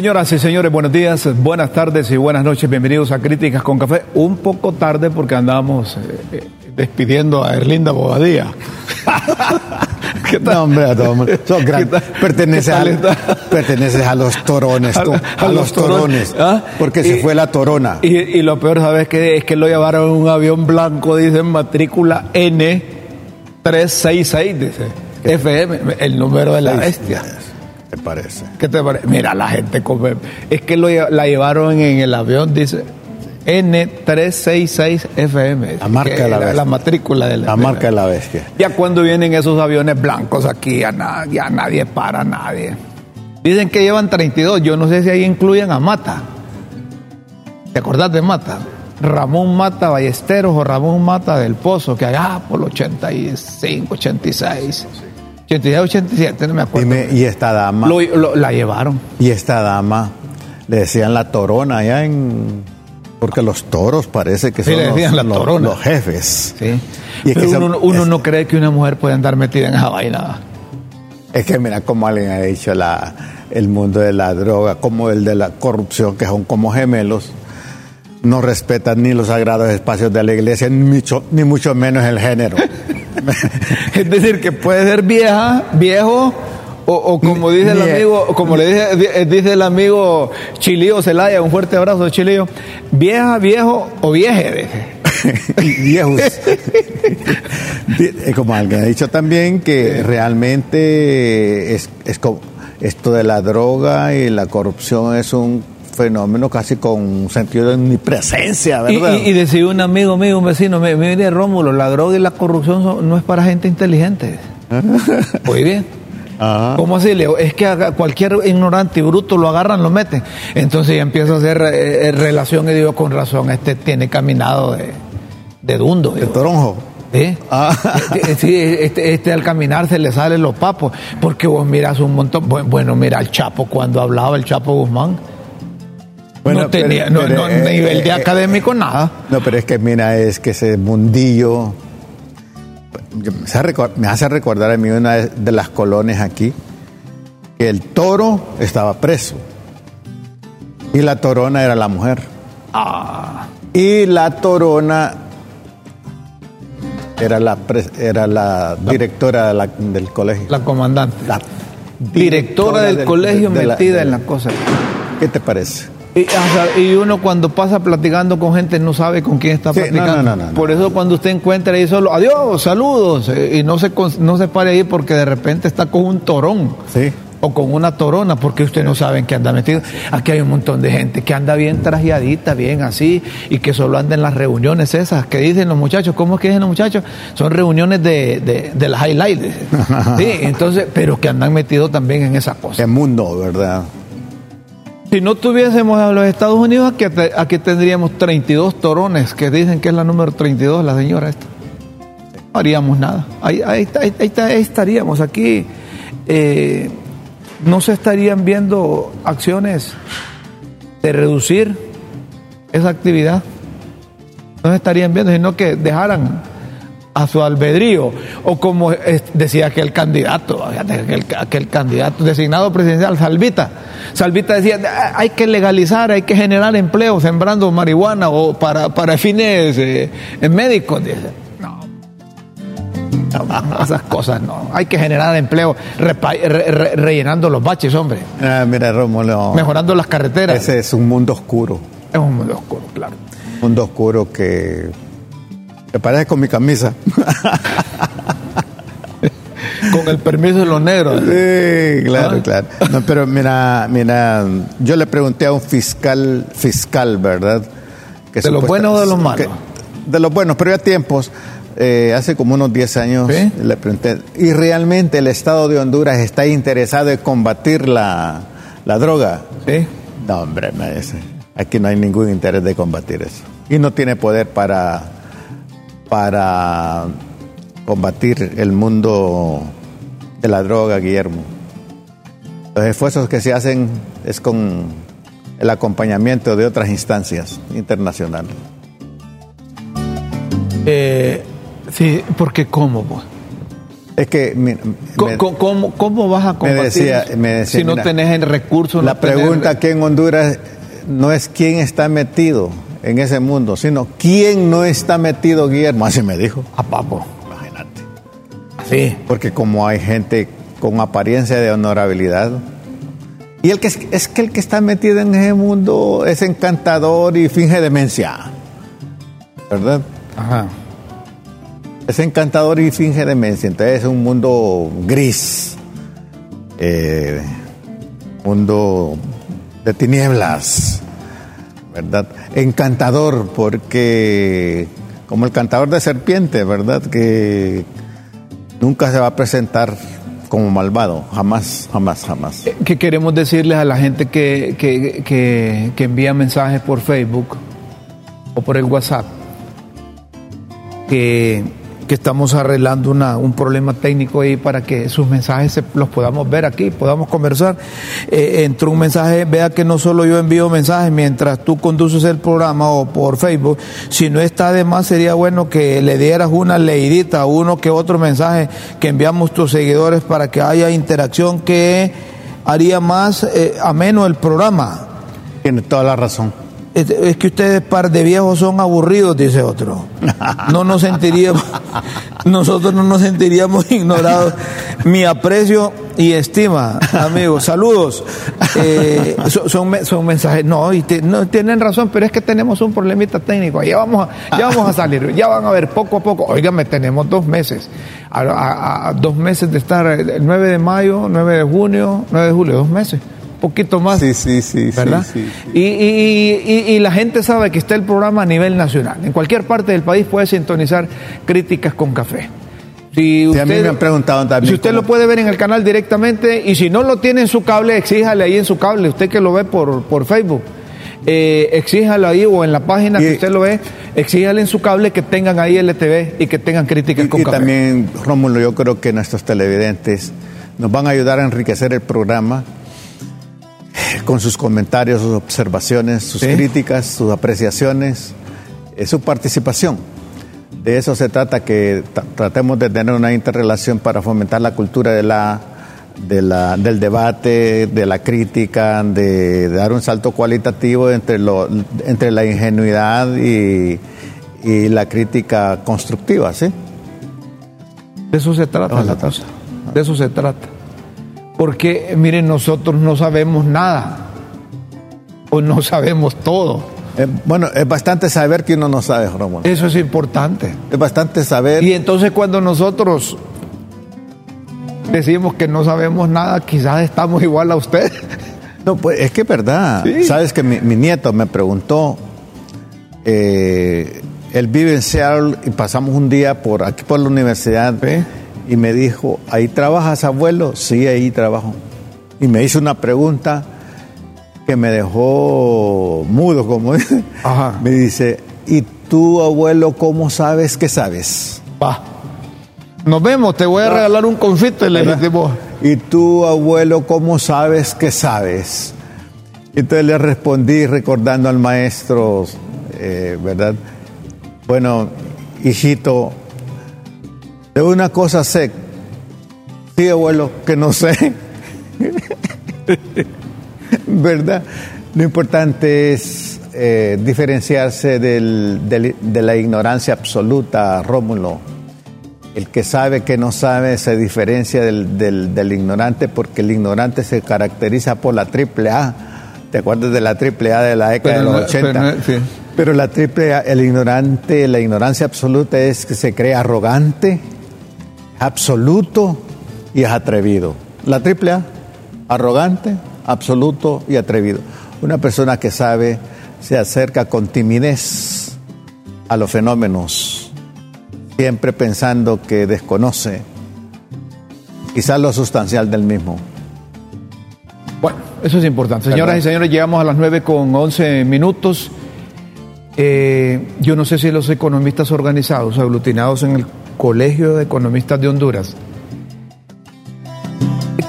Señoras y señores, buenos días, buenas tardes y buenas noches. Bienvenidos a Críticas con Café. Un poco tarde porque andamos eh, eh, despidiendo a Erlinda Bobadía. ¿Qué tal? No, hombre. Perteneces, ¿Qué tal a, está? perteneces a los torones, tú. A- A, a los los torones. ¿Ah? Porque Y- se fue la torona. Y, y lo peor, ¿sabes qué? Es que lo llevaron en un avión blanco, dice matrícula N366, dice. FM, el número de la bestia. ¿Te parece? ¿Qué te parece? Mira, la gente come. Es que lo la llevaron en el avión, dice N366 FM. La marca de la la, bestia. matrícula de la La marca de la bestia. Ya cuando vienen esos aviones blancos aquí, ya, na- ya nadie para, nadie. Dicen que llevan 32, yo no sé si ahí incluyen a Mata. ¿Te acordás de Mata? Ramón Mata Ballesteros o Ramón Mata del Pozo, que allá por el 85, 86, 86, 87, no me acuerdo. Dime, y esta dama, Lo- lo- la llevaron. y esta dama, le decían la torona allá en... Porque los toros parece que Sí, son le los, la los- torona. los jefes. Sí. Y es que Pero son- uno, es- no cree que una mujer puede andar metida en esa vaina. Es que mira cómo alguien ha dicho la, el mundo de la droga, como el de la corrupción, que son como gemelos, no respetan ni los sagrados espacios de la iglesia, ni mucho, ni mucho menos el género. Es decir, que puede ser vieja, viejo, o, o como dice el amigo, como le dice, di- dice el amigo Chilío Celaya, un fuerte abrazo Chilío, vieja, viejo o vieje. viejos. Y como alguien ha dicho también que realmente es, es como- esto de la droga y la corrupción es un fenómeno casi con un sentido de omnipresencia, ¿verdad? y- y decía un amigo mío, un vecino, me mire Rómulo, la droga y la corrupción son- no es para gente inteligente. Muy bien. Ajá. ¿Cómo así, Leo? Es que a cualquier ignorante y bruto lo agarran, lo meten. Entonces ya empieza a hacer eh, eh, relación y digo, con razón, este tiene caminado de, de dundo. Digo. toronjo. Ah. Eh, Sí, este, este al caminar se le salen los papos, porque vos miras un montón. Bu- Bueno, mira el Chapo, cuando hablaba el Chapo Guzmán, Bueno, no tenía pero- no, pero, no, eh, nivel de eh, académico, nada. No, pero es que mira, es que ese mundillo me hace, recordar a mí una de- las colonias aquí, que el toro estaba preso y la torona era la mujer. Ah, Y la torona era la, pres- era la directora de la- del colegio. la comandante. La Directora del, colegio de metida de en la cosa. ¿Qué te parece? Y, uno cuando pasa platicando con gente no sabe con quién está Sí, platicando. no, no, no, no, Por eso cuando usted encuentra ahí solo, adiós, saludos, eh, y no se, no se pare ahí porque de repente está con un torón. Sí. O con una torona, porque usted no sabe en qué anda metido. Aquí hay un montón de gente que anda bien trajeadita, bien así, y que solo anda en las reuniones esas que dicen los muchachos. ¿Cómo es que dicen los muchachos? Son reuniones de, de, de las highlights. Sí, entonces, pero que andan metidos también en esa cosa. Qué mundo, ¿verdad? Si no tuviésemos a los Estados Unidos, aquí, aquí tendríamos 32 torones, que dicen que es la número 32, la señora esta. No haríamos nada. Ahí, ahí ahí ahí estaríamos. Aquí eh, no se estarían viendo acciones de reducir esa actividad. No se estarían viendo, sino que dejaran a su albedrío. O como decía aquel candidato, aquel, aquel candidato designado presidencial, Salvita. Salvita decía, "Ah, hay que legalizar, hay que generar empleo sembrando marihuana o para, para fines eh, médicos. Dice. No. No, esas cosas no. Hay que generar empleo repa- re- re- rellenando los baches, hombre. Ah, mira, Rómulo. Mejorando las carreteras. Ese es un mundo oscuro. Es un mundo oscuro, claro. Un mundo oscuro que. ¿Te parece con mi camisa? Con el permiso de los negros. Sí, claro, Ah. claro. No, pero mira, mira, yo le pregunté a un fiscal, fiscal, ¿verdad? Que ¿De los buenos o de los malos? que- de los buenos, pero ya tiempos, eh, hace como unos 10 años, ¿Sí? le pregunté, ¿y realmente el Estado de Honduras está interesado en combatir la, la droga? ¿Sí? No, hombre, me dice, aquí no hay ningún interés de combatir eso. Y no tiene poder para, para combatir el mundo de la droga, Guillermo. Los esfuerzos que se hacen es con el acompañamiento de otras instancias internacionales. Eh, sí, porque ¿cómo? pues? Es que me- me- ¿Cómo, cómo- cómo vas a combatir decía- eso? me decía, si no mira, tenés el recurso? la tenés- pregunta aquí en Honduras no es quién está metido en ese mundo, sino quién no está metido, Guillermo. Así me dijo. A papo. Imagínate. Sí. Porque como hay gente con apariencia de honorabilidad, y el que es, es que el que está metido en ese mundo es encantador y finge demencia. ¿Verdad? Ajá. Es encantador y finge demencia. Entonces es un mundo gris. eh, mundo de tinieblas. ¿Verdad? Encantador porque como el cantador de serpiente, ¿verdad? Que nunca se va a presentar como malvado. Jamás, jamás, jamás. ¿Qué queremos decirles a la gente que, que, que- que envía mensajes por Facebook o por el WhatsApp? Que, que estamos arreglando una- un problema técnico ahí para que sus mensajes se- los podamos ver aquí, podamos conversar. Eh, entró un mensaje, vea que no solo yo envío mensajes mientras tú conduces el programa o por Facebook, si no está de más sería bueno que le dieras una leidita, uno que otro mensaje que enviamos tus seguidores para que haya interacción que haría más eh, ameno el programa. Tiene toda la razón. Es, es que ustedes par de viejos son aburridos, dice otro. No nos sentiríamos, nosotros no nos sentiríamos ignorados. Mi aprecio y estima, amigos. Saludos. Eh, son, son me- son mensajes. No, y no, tienen razón, pero es que tenemos un problemita técnico. Ya vamos, a, ya vamos a salir. Ya van a ver poco a poco. Óigame, tenemos dos meses. A dos meses de estar, el 9 de mayo, 9 de junio, 9 de julio, dos meses. Poquito más. Sí, sí, sí, ¿verdad? sí, sí. Y, y- y- y la gente sabe que está el programa a nivel nacional. En cualquier parte del país puede sintonizar críticas con café. Si Sí, a mí me han preguntado también Si usted cómo- lo puede ver en el canal directamente y si no lo tiene en su cable, exíjale ahí en su cable. Usted que lo ve por, por Facebook, eh, exíjalo ahí o en la página que usted lo ve, exíjale en su cable que tengan ahí LTV y que tengan críticas con Y, y café. también, Rómulo, yo creo que nuestros televidentes nos van a ayudar a enriquecer el programa con sus comentarios, sus observaciones, sus Sí. críticas, sus apreciaciones, eh, su participación. De eso se trata, que tra- tratemos de tener una interrelación para fomentar la cultura de la, de la- del debate, de la crítica, de, de dar un salto cualitativo entre, lo, entre la ingenuidad y, y la crítica constructiva, ¿sí? De eso se trata la cosa. De eso se trata. Porque, miren, nosotros no sabemos nada. O no sabemos todo. Eh, bueno, es bastante saber que uno no sabe, Rómulo. Eso es importante. Es bastante saber. Y entonces cuando nosotros decimos que no sabemos nada, quizás estamos igual a usted. No, pues es que es verdad. Sí. Sabes que mi, mi nieto me preguntó, eh, él vive en Seattle y pasamos un día por aquí por la universidad. Y me dijo, ¿ahí trabajas abuelo? Sí, ahí trabajo. Y me hizo una pregunta que me dejó mudo, como dice. Me dice, ¿y tú abuelo cómo sabes que sabes? Va. Nos vemos, te voy a regalar un confite, le dijimos. ¿Y tú, abuelo, cómo sabes que sabes? Entonces le respondí recordando al maestro, eh, ¿verdad? Bueno, hijito, de una cosa sé, sí, abuelo, que no sé. ¿Verdad? Lo importante es eh, diferenciarse del- del- de la ignorancia absoluta, Rómulo. El que sabe que no sabe se diferencia del, del- del ignorante porque el ignorante se caracteriza por la triple A. ¿Te acuerdas de la triple A de la década Pero de los no- 80? pero no- sí. Pero la triple A, el ignorante, la ignorancia absoluta es que se cree arrogante, absoluto y es atrevido. La triple A, arrogante, absoluto y atrevido. Una persona que sabe se acerca con timidez a los fenómenos, siempre pensando que desconoce quizás lo sustancial del mismo. Bueno, eso es importante. Señoras y señores, llegamos a las 9 con 11 minutos. Eh, yo no sé si los economistas organizados, aglutinados en el Colegio de Economistas de Honduras,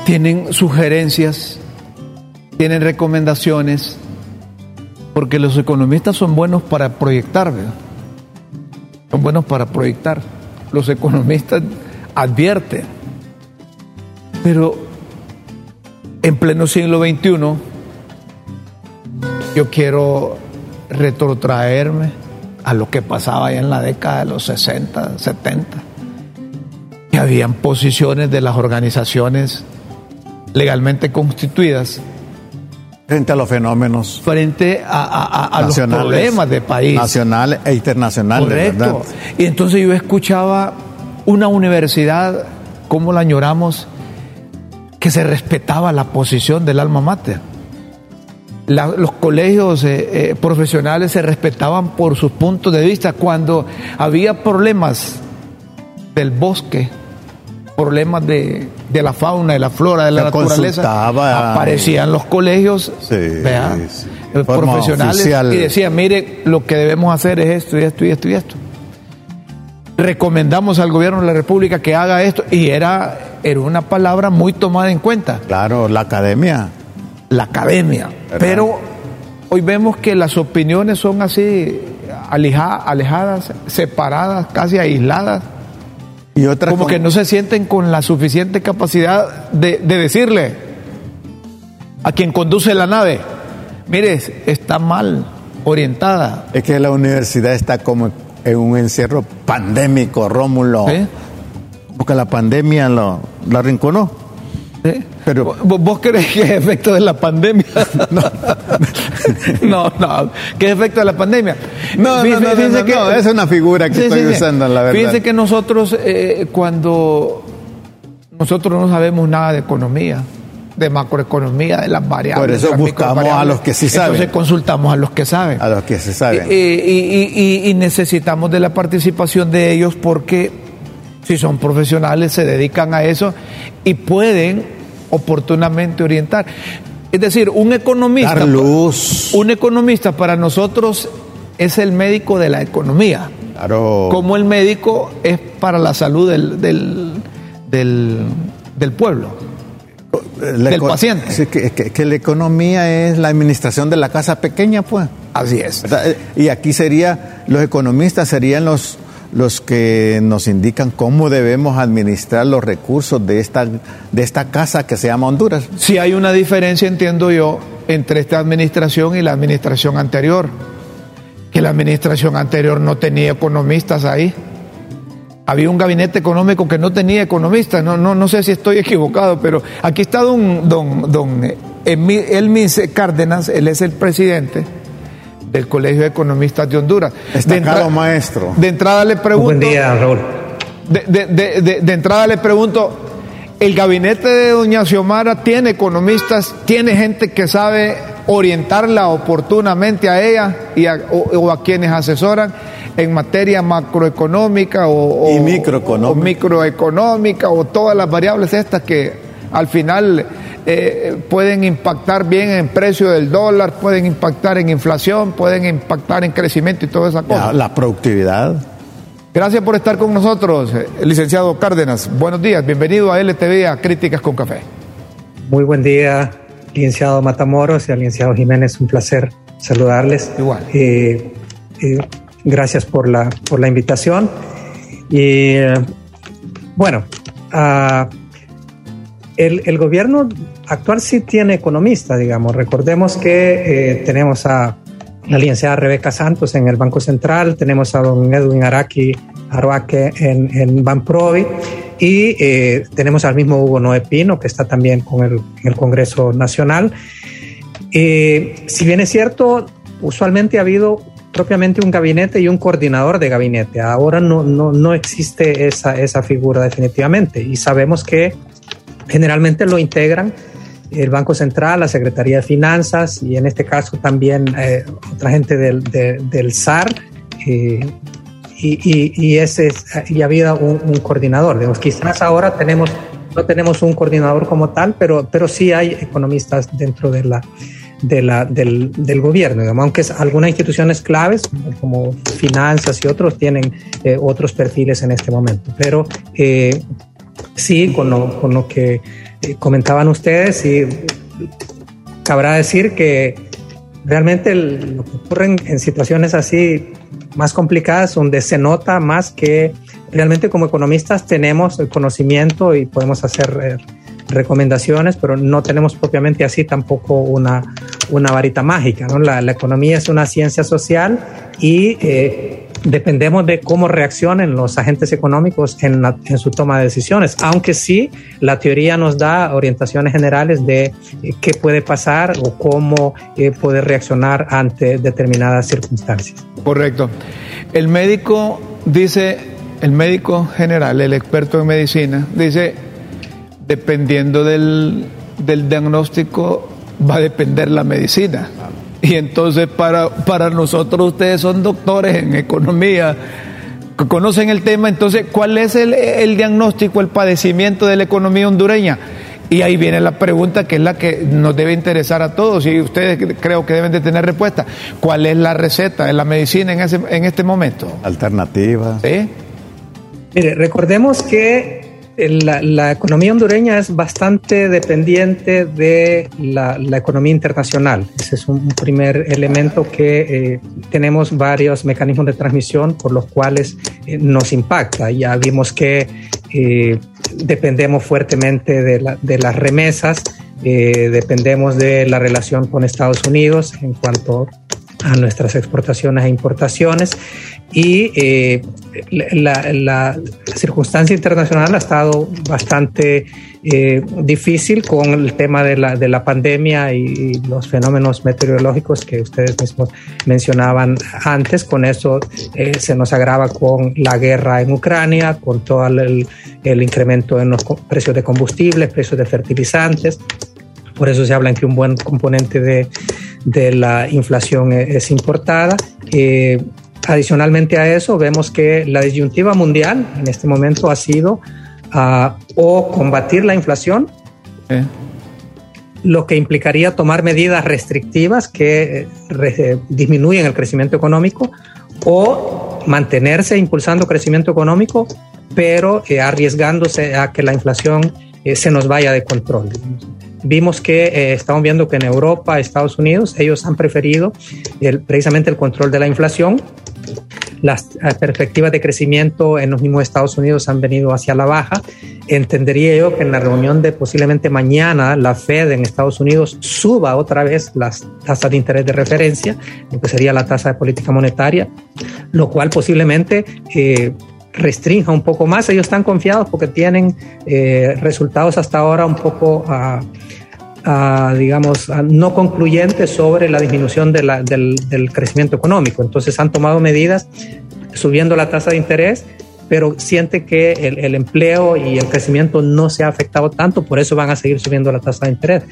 tienen sugerencias, tienen recomendaciones, porque los economistas son buenos para proyectar. Son buenos para proyectar. Los economistas advierten Pero en pleno siglo XXI, yo quiero retrotraerme a lo que pasaba allá en la década de los 60, 70, que habían posiciones de las organizaciones legalmente constituidas frente a los fenómenos frente a, a, a los problemas de país. nacionales e internacionales correcto. Y entonces yo escuchaba una universidad como la añoramos que se respetaba la posición del alma mater los colegios eh, eh, profesionales se respetaban por sus puntos de vista. Cuando había problemas del bosque, problemas de, la fauna, de la flora, de la naturaleza, aparecían los colegios eh, profesionales y decían, mire, lo que debemos hacer es esto y esto y esto y esto. Recomendamos al gobierno de la República que haga esto y era, era una palabra muy tomada en cuenta. Claro, la academia la academia. Pero hoy vemos que las opiniones son así alejadas, separadas, casi aisladas. Y otras como que no se sienten con la suficiente capacidad de, decirle a quien conduce la nave, mire, está mal orientada. Es que la universidad está como en un encierro pandémico, Rómulo. Porque la pandemia lo, la arrinconó. Pero, ¿Vos crees que es efecto de la pandemia? no, no, ¿qué es efecto de la pandemia? No, no, no, que, es una figura que estoy usando, la verdad. Fíjense que nosotros, eh, cuando nosotros no sabemos nada de economía, de macroeconomía, de las variables. Por eso buscamos a los que sí saben. Entonces consultamos a los que saben. A los que se saben. y, y necesitamos de la participación de ellos porque si son profesionales, se dedican a eso y pueden oportunamente orientar. Es decir, un economista, un economista para nosotros es el médico de la economía. Claro. Como el médico es para la salud del, del, pueblo, del paciente. que, que, la economía es la administración de la casa pequeña, pues. Así es. Y aquí sería, los economistas serían los los que nos indican cómo debemos administrar los recursos de esta, de esta casa que se llama Honduras. Si hay una diferencia, entiendo yo, entre esta administración y la administración anterior, que la administración anterior no tenía economistas ahí. Había un gabinete económico que no tenía economistas, no, no, no sé si estoy equivocado, pero aquí está don, don, don Elmis Cárdenas, él es el presidente del Colegio de Economistas de Honduras. Destacado maestro. De entrada le pregunto. Buen día, Raúl. De, entrada le pregunto, ¿el gabinete de doña Xiomara tiene economistas, tiene gente que sabe orientarla oportunamente a ella y o, a quienes asesoran en materia macroeconómica o, y microeconómica. o microeconómica o todas las variables estas que al final eh, pueden impactar bien en precio del dólar, pueden impactar en inflación, pueden impactar en crecimiento y toda esa cosa. La, productividad. Gracias por estar con nosotros, eh, licenciado Cárdenas. Buenos días, bienvenido a LTV, a Críticas con Café. Muy buen día, licenciado Matamoros y al licenciado Jiménez, un placer saludarles. Igual. Eh, gracias por la, por la invitación. Y bueno, uh, el, gobierno actual sí tiene economistas, digamos. Recordemos que eh, tenemos a la licenciada Rebeca Santos en el Banco Central, tenemos a don Edwin Araki Arroaque en, Banprovi y eh, tenemos al mismo Hugo Noé Pino que está también con el Congreso Nacional. Eh, si bien es cierto, usualmente ha habido propiamente un gabinete y un coordinador de gabinete. Ahora no, no, no existe esa, esa figura definitivamente y sabemos que Generalmente lo integran el Banco Central, la Secretaría de Finanzas y en este caso también eh, otra gente del, del SAR. Eh, y, y, ese y había un, un coordinador. Digamos, quizás ahora tenemos, no tenemos un coordinador como tal, pero, pero sí hay economistas dentro de la, de la, del, del gobierno, digamos, aunque algunas instituciones claves como finanzas y otros tienen eh, otros perfiles en este momento. Pero sí, con lo, que eh, comentaban ustedes, y cabrá decir que realmente lo que ocurre en, situaciones así más complicadas, donde se nota más que realmente como economistas tenemos el conocimiento y podemos hacer eh, recomendaciones, pero no tenemos propiamente así tampoco una, una varita mágica. ¿no? La, la economía es una ciencia social y eh, dependemos de cómo reaccionen los agentes económicos en, la, en, su toma de decisiones, aunque sí la teoría nos da orientaciones generales de eh, qué puede pasar o cómo eh, poder reaccionar ante determinadas circunstancias. Correcto. El médico dice, el médico general, el experto en medicina, dice, dependiendo del, del diagnóstico va a depender la medicina. Y entonces para, para nosotros ustedes son doctores en economía, conocen el tema, entonces ¿cuál es el, el, diagnóstico, el padecimiento de la economía hondureña? Y ahí viene la pregunta que es la que nos debe interesar a todos y ustedes creo que deben de tener respuesta. ¿Cuál es la receta de la medicina en, ese, en este momento? Alternativa. ¿Sí? Mire, recordemos que la, economía hondureña es bastante dependiente de la, la, economía internacional. Ese es un primer elemento que eh, tenemos varios mecanismos de transmisión por los cuales eh, nos impacta. Ya vimos que eh, dependemos fuertemente de, la, de las remesas, dependemos de la relación con Estados Unidos en cuanto a nuestras exportaciones e importaciones y eh, la, la, circunstancia internacional ha estado bastante eh, difícil con el tema de la, de la pandemia y, los fenómenos meteorológicos que ustedes mismos mencionaban antes. Con eso eh, se nos agrava con la guerra en Ucrania, con todo el, el incremento en los precios de combustibles, precios de fertilizantes. Por eso se habla en que un buen componente de, de la inflación es importada. Eh, adicionalmente a eso, vemos que la disyuntiva mundial en este momento ha sido uh, o combatir la inflación, eh. lo que implicaría tomar medidas restrictivas que re disminuyen el crecimiento económico, o mantenerse impulsando crecimiento económico, pero eh, arriesgándose a que la inflación eh, se nos vaya de control. Vimos que eh, estamos viendo que en Europa, Estados Unidos, ellos han preferido el, precisamente el control de la inflación. Las perspectivas de crecimiento en los mismos Estados Unidos han venido hacia la baja. Entendería yo que en la reunión de posiblemente mañana la Fed en Estados Unidos suba otra vez las tasas de interés de referencia, lo que sería la tasa de política monetaria, lo cual posiblemente eh, restrinja un poco más. Ellos están confiados porque tienen eh, resultados hasta ahora un poco, uh, uh, digamos, no concluyentes sobre la disminución de la, del, del, crecimiento económico. Entonces han tomado medidas subiendo la tasa de interés, pero siente que el, el, empleo y el crecimiento no se ha afectado tanto, por eso van a seguir subiendo la tasa de interés.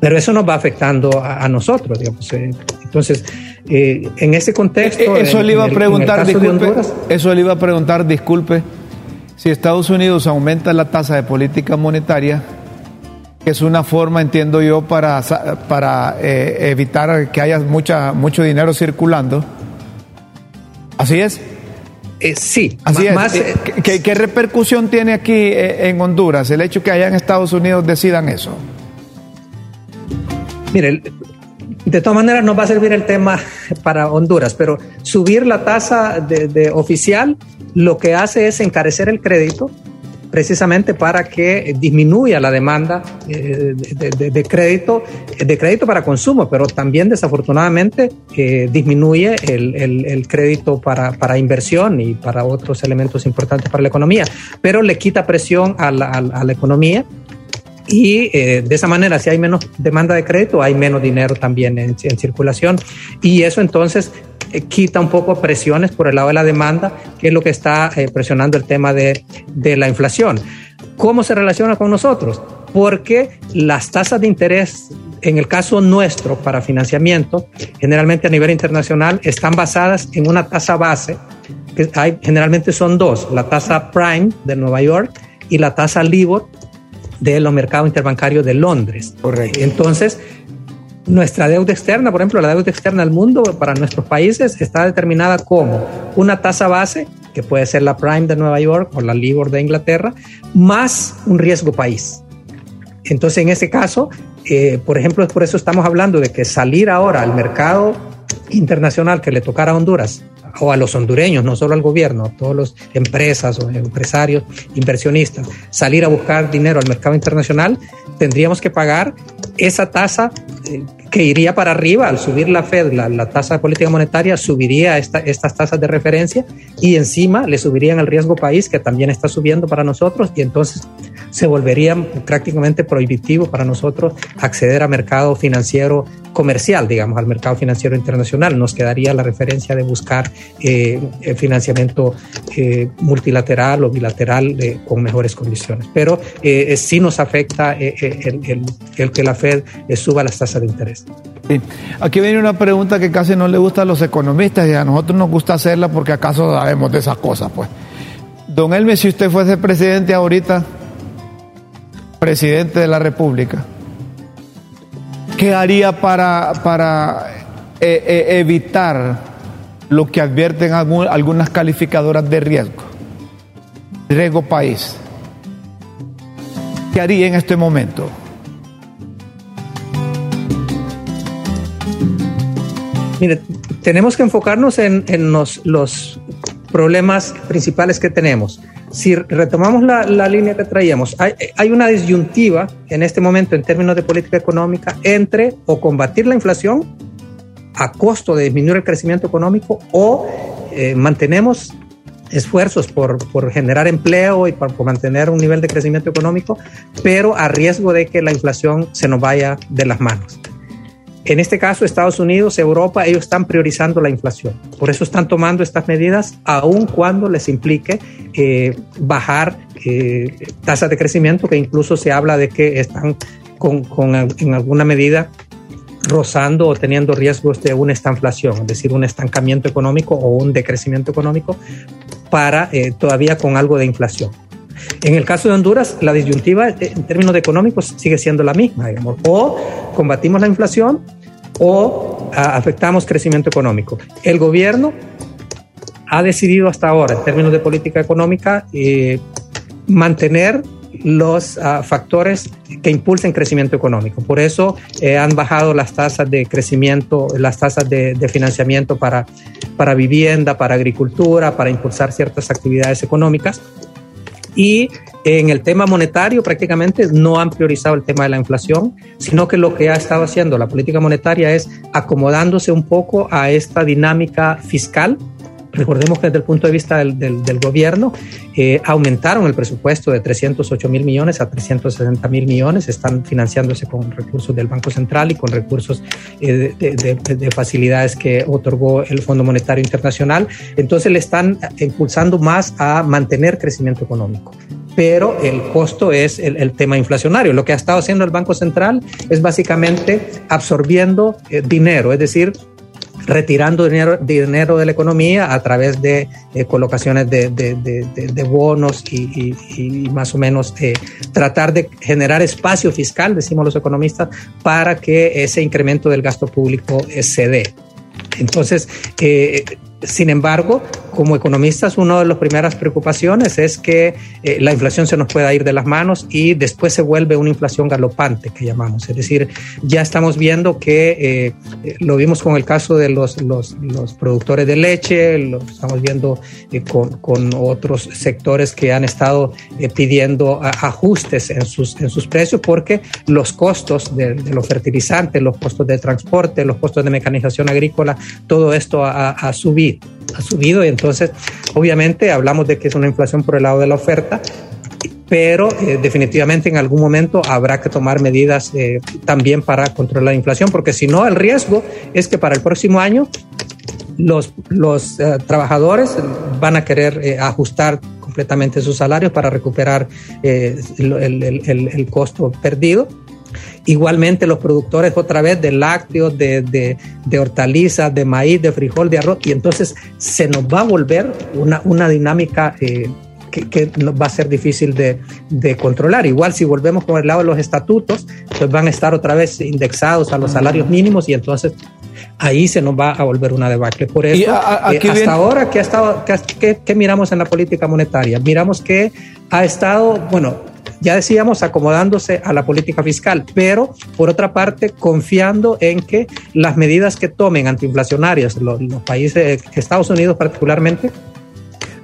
Pero eso nos va afectando a, a nosotros, digamos. Eh, entonces, eh, en ese contexto. Eso le iba a preguntar, disculpe. Eso le iba a preguntar, disculpe. Si Estados Unidos aumenta la tasa de política monetaria, es una forma, entiendo yo, para, para eh, evitar que haya mucha, mucho dinero circulando. ¿Así es? Eh, sí, así es. Más, ¿Qué, ¿Qué, repercusión tiene aquí en Honduras el hecho que allá en Estados Unidos decidan eso? Mire, de todas maneras, no va a servir el tema para Honduras, pero subir la tasa de, de oficial lo que hace es encarecer el crédito precisamente para que disminuya la demanda eh, de, crédito, de crédito para consumo, pero también desafortunadamente eh, disminuye el, el, crédito para, para, inversión y para otros elementos importantes para la economía, pero le quita presión a la, a, economía y eh, de esa manera, si hay menos demanda de crédito, hay menos dinero también en circulación. Y eso entonces eh, quita un poco presiones por el lado de la demanda, que es lo que está eh, presionando el tema de, de la inflación. ¿Cómo se relaciona con nosotros? Porque las tasas de interés en el caso nuestro para financiamiento, generalmente a nivel internacional, están basadas en una tasa base, que hay, generalmente son dos, la tasa prime de Nueva York y la tasa LIBOR de los mercados interbancarios de Londres. Correcto. Entonces, nuestra deuda externa, por ejemplo, la deuda externa del mundo para nuestros países está determinada como una tasa base, que puede ser la Prime de Nueva York o la LIBOR de Inglaterra, más un riesgo país. Entonces, en ese caso, eh, por ejemplo, por eso estamos hablando de que salir ahora al mercado internacional que le tocara a Honduras o a los hondureños, no solo al gobierno, a todas las empresas o empresarios, inversionistas, salir a buscar dinero al mercado internacional, tendríamos que pagar esa tasa eh, que iría para arriba al subir la Fed, la, tasa de política monetaria, subiría estas tasas de referencia y encima le subirían el riesgo país que también está subiendo para nosotros y entonces se volvería prácticamente prohibitivo para nosotros acceder a mercado financiero comercial, digamos, al mercado financiero internacional. Nos quedaría la referencia de buscar eh, financiamiento eh, multilateral o bilateral con mejores condiciones. Pero eh, sí nos afecta el, el, que la Fed suba las tasas de interés. Aquí viene una pregunta que casi no le gusta a los economistas y a nosotros nos gusta hacerla porque acaso sabemos de esas cosas, pues. Don Elmer, si usted fuese presidente ahorita, presidente de la República, ¿qué haría para, para eh, eh, evitar lo que advierten algunas calificadoras de riesgo? Riesgo país. ¿Qué haría en este momento? Mire, tenemos que enfocarnos en, los, los, problemas principales que tenemos. Si retomamos la, la línea que traíamos, hay, hay, una disyuntiva en este momento en términos de política económica entre o combatir la inflación a costo de disminuir el crecimiento económico o eh, mantenemos esfuerzos por, por, generar empleo y por, por, mantener un nivel de crecimiento económico, pero a riesgo de que la inflación se nos vaya de las manos. En este caso, Estados Unidos, Europa, ellos están priorizando la inflación. Por eso están tomando estas medidas, aun cuando les implique eh, bajar eh, tasas de crecimiento, que incluso se habla de que están con, en alguna medida rozando o teniendo riesgos de una estanflación, es decir, un estancamiento económico o un decrecimiento económico para eh, todavía con algo de inflación. En el caso de Honduras, la disyuntiva en términos económicos sigue siendo la misma, digamos. O combatimos la inflación o afectamos crecimiento económico. El gobierno ha decidido hasta ahora, en términos de política económica, eh, mantener los ah, factores que impulsen crecimiento económico. Por eso eh, han bajado las tasas de crecimiento, las tasas de, de, financiamiento para, para vivienda, para agricultura, para impulsar ciertas actividades económicas. Y en el tema monetario prácticamente no han priorizado el tema de la inflación, sino que lo que ha estado haciendo la política monetaria es acomodándose un poco a esta dinámica fiscal. Recordemos que desde el punto de vista del, gobierno eh, aumentaron el presupuesto de 308 mil millones a 360 mil millones, están financiándose con recursos del Banco Central y con recursos eh, de, de, facilidades que otorgó el Fondo Monetario Internacional. Entonces le están impulsando más a mantener crecimiento económico pero el costo es el, el, tema inflacionario. Lo que ha estado haciendo el Banco Central es básicamente absorbiendo eh, dinero, es decir, retirando dinero, dinero de la economía a través de eh, colocaciones de, de, de, bonos y, y, más o menos eh, tratar de generar espacio fiscal, decimos los economistas, para que ese incremento del gasto público se dé. Entonces, eh, sin embargo, como economistas, una de las primeras preocupaciones es que eh, la inflación se nos pueda ir de las manos y después se vuelve una inflación galopante, que llamamos. Es decir, ya estamos viendo que eh, lo vimos con el caso de los, los, productores de leche, lo estamos viendo eh, con, con, otros sectores que han estado pidiendo ajustes en sus, en sus precios porque los costos de, los fertilizantes, los costos de transporte, los costos de mecanización agrícola, todo esto ha subido ha subido y entonces obviamente hablamos de que es una inflación por el lado de la oferta, pero eh, definitivamente en algún momento habrá que tomar medidas eh, también para controlar la inflación, porque si no, el riesgo es que para el próximo año los, los uh, trabajadores van a querer eh, ajustar completamente sus salarios para recuperar el, el costo perdido Igualmente los productores otra vez de lácteos, de, de, de, hortalizas, de maíz, de frijol, de arroz, y entonces se nos va a volver una, una dinámica eh, que, que, va a ser difícil de, de, controlar. Igual si volvemos con el lado de los estatutos, pues van a estar otra vez indexados a los salarios mínimos y entonces ahí se nos va a volver una debacle. Por eso, a, eh, hasta ahora, ¿qué, ha estado, qué, qué, ¿qué miramos en la política monetaria? Miramos que ha estado, bueno, ya decíamos, acomodándose a la política fiscal, pero por otra parte, confiando en que las medidas que tomen antiinflacionarias los, países, Estados Unidos particularmente,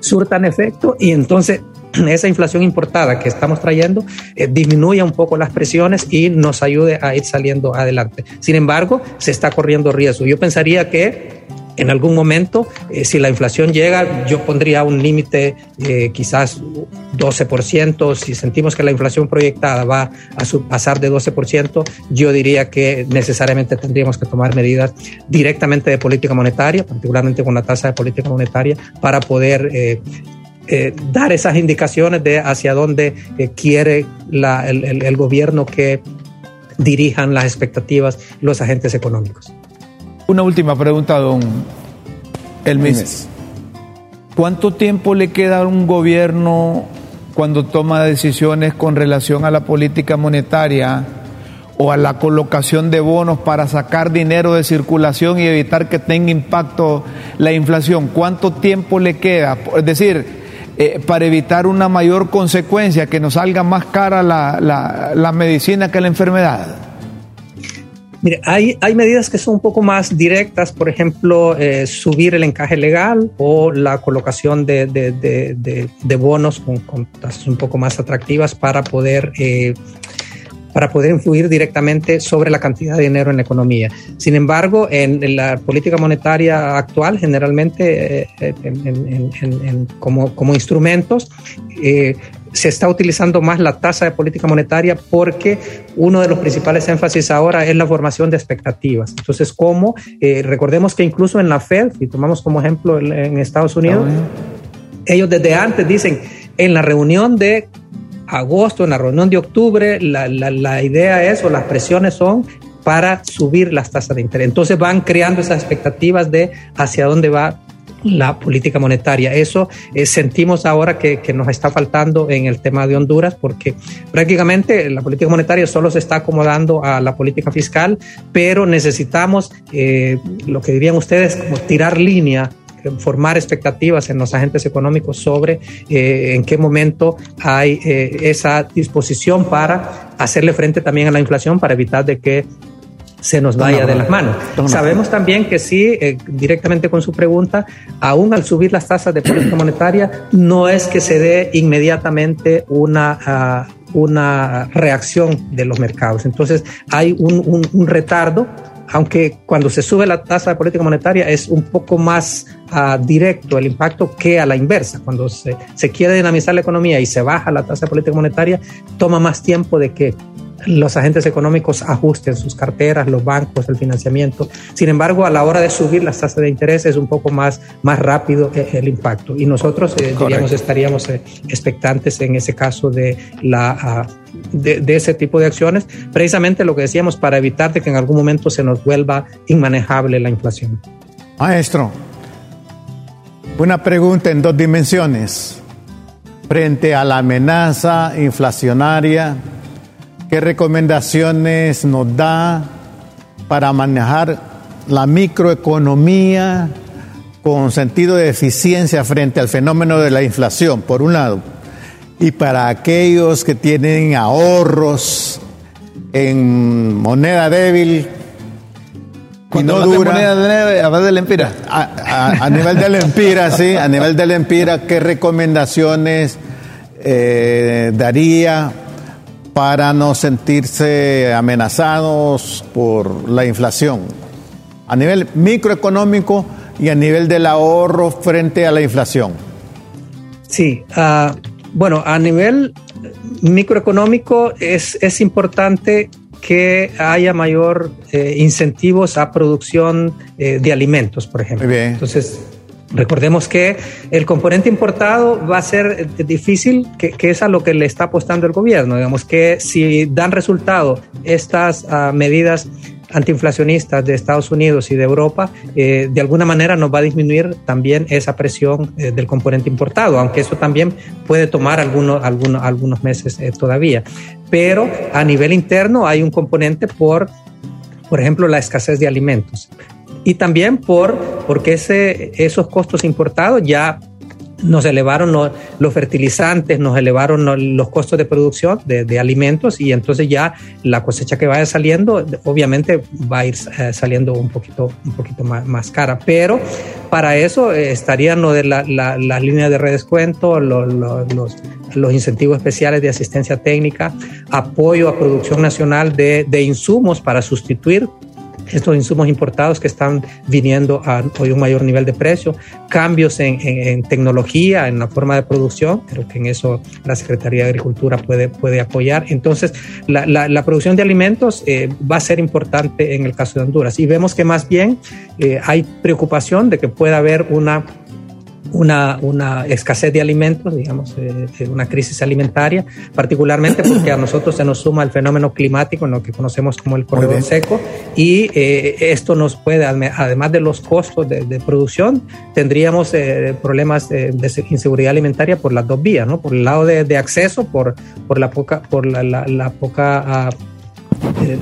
surtan efecto y entonces esa inflación importada que estamos trayendo eh, disminuya un poco las presiones y nos ayude a ir saliendo adelante. Sin embargo, se está corriendo riesgo. Yo pensaría que en algún momento, eh, si la inflación llega, yo pondría un límite eh, quizás 12%. Si sentimos que la inflación proyectada va a pasar de 12%, yo diría que necesariamente tendríamos que tomar medidas directamente de política monetaria, particularmente con la tasa de política monetaria, para poder eh, dar esas indicaciones de hacia dónde quiere el, el, gobierno que dirijan las expectativas los agentes económicos. Una última pregunta, don Elmis. ¿Cuánto tiempo le queda a un gobierno cuando toma decisiones con relación a la política monetaria o a la colocación de bonos para sacar dinero de circulación y evitar que tenga impacto la inflación? ¿Cuánto tiempo le queda? Es decir, eh, para evitar una mayor consecuencia, que nos salga más cara la, la, la medicina que la enfermedad? Mire, hay, hay, medidas que son un poco más directas, por ejemplo, eh, subir el encaje legal o la colocación de, de, de, bonos con, con, tasas un poco más atractivas para poder eh, para poder influir directamente sobre la cantidad de dinero en la economía. Sin embargo, en, la política monetaria actual, generalmente eh, como, como, instrumentos, se está utilizando más la tasa de política monetaria porque uno de los principales énfasis ahora es la formación de expectativas. Entonces, como eh, recordemos que incluso en la Fed, si tomamos como ejemplo en Estados Unidos, ellos desde antes dicen, en la reunión de agosto, en la reunión de octubre, la, la, la idea es o las presiones son para subir las tasas de interés. Entonces van creando esas expectativas de hacia dónde va la política monetaria. Eso eh, sentimos ahora que, nos está faltando en el tema de Honduras porque prácticamente la política monetaria solo se está acomodando a la política fiscal, pero necesitamos eh, lo que dirían ustedes como tirar línea formar expectativas en los agentes económicos sobre eh, en qué momento hay eh, esa disposición para hacerle frente también a la inflación para evitar de que se nos vaya no, de las manos. No, Sabemos también que sí, eh, directamente con su pregunta, aún al subir las tasas de política monetaria, no es que se dé inmediatamente una, uh, una reacción de los mercados. Entonces hay un, un, un retardo aunque cuando se sube la tasa de política monetaria es un poco más uh, directo el impacto que a la inversa. Cuando se, se, quiere dinamizar la economía y se baja la tasa de política monetaria, toma más tiempo de que los agentes económicos ajusten sus carteras, los bancos, el financiamiento. Sin embargo, a la hora de subir las tasas de interés es un poco más, más rápido el impacto. Y nosotros, eh, diríamos, estaríamos eh, expectantes en ese caso de, la, uh, de, de, ese tipo de acciones, precisamente lo que decíamos, para evitar de que en algún momento se nos vuelva inmanejable la inflación. Maestro, una pregunta en dos dimensiones. Frente a la amenaza inflacionaria, ¿Qué recomendaciones nos da para manejar la microeconomía con sentido de eficiencia frente al fenómeno de la inflación, por un lado? Y para aquellos que tienen ahorros en moneda débil, cuando no dura, moneda débil, a nivel del empira. A, a, a, nivel del empira, sí, a nivel del empira, ¿qué recomendaciones eh, daría para no sentirse amenazados por la inflación, a nivel microeconómico y a nivel del ahorro frente a la inflación. Sí, uh, bueno, a nivel microeconómico es, es importante que haya mayor eh, incentivos a producción eh, de alimentos, por ejemplo. Muy bien. Entonces, Recordemos que el componente importado va a ser difícil, que, que, es a lo que le está apostando el gobierno. Digamos que si dan resultado estas uh, medidas antiinflacionistas de Estados Unidos y de Europa, eh, de alguna manera nos va a disminuir también esa presión eh, del componente importado, aunque eso también puede tomar algunos, algunos, algunos meses eh, todavía. Pero a nivel interno hay un componente por, por ejemplo, la escasez de alimentos y también por, porque ese, esos costos importados ya nos elevaron los, fertilizantes, nos elevaron los costos de producción de, alimentos y entonces ya la cosecha que vaya saliendo, obviamente va a ir eh, saliendo un poquito, un poquito más, cara. Pero para eso eh, estarían las la, líneas de redescuento, los, incentivos especiales de asistencia técnica, apoyo a producción nacional de insumos para sustituir estos insumos importados que están viniendo a hoy un mayor nivel de precio, cambios en, tecnología, en la forma de producción, creo que en eso la Secretaría de Agricultura puede, puede apoyar. Entonces, la, producción de alimentos eh, va a ser importante en el caso de Honduras y vemos que más bien eh, hay preocupación de que pueda haber una una, una escasez de alimentos, digamos, eh, eh, una crisis alimentaria, particularmente porque a nosotros se nos suma el fenómeno climático, en lo que conocemos como el corredor seco, y eh, esto nos puede, además de los costos de, producción, tendríamos problemas de, inseguridad alimentaria por las dos vías, ¿no? Por el lado de, acceso, por, por la poca, por la, la, poca ah, eh,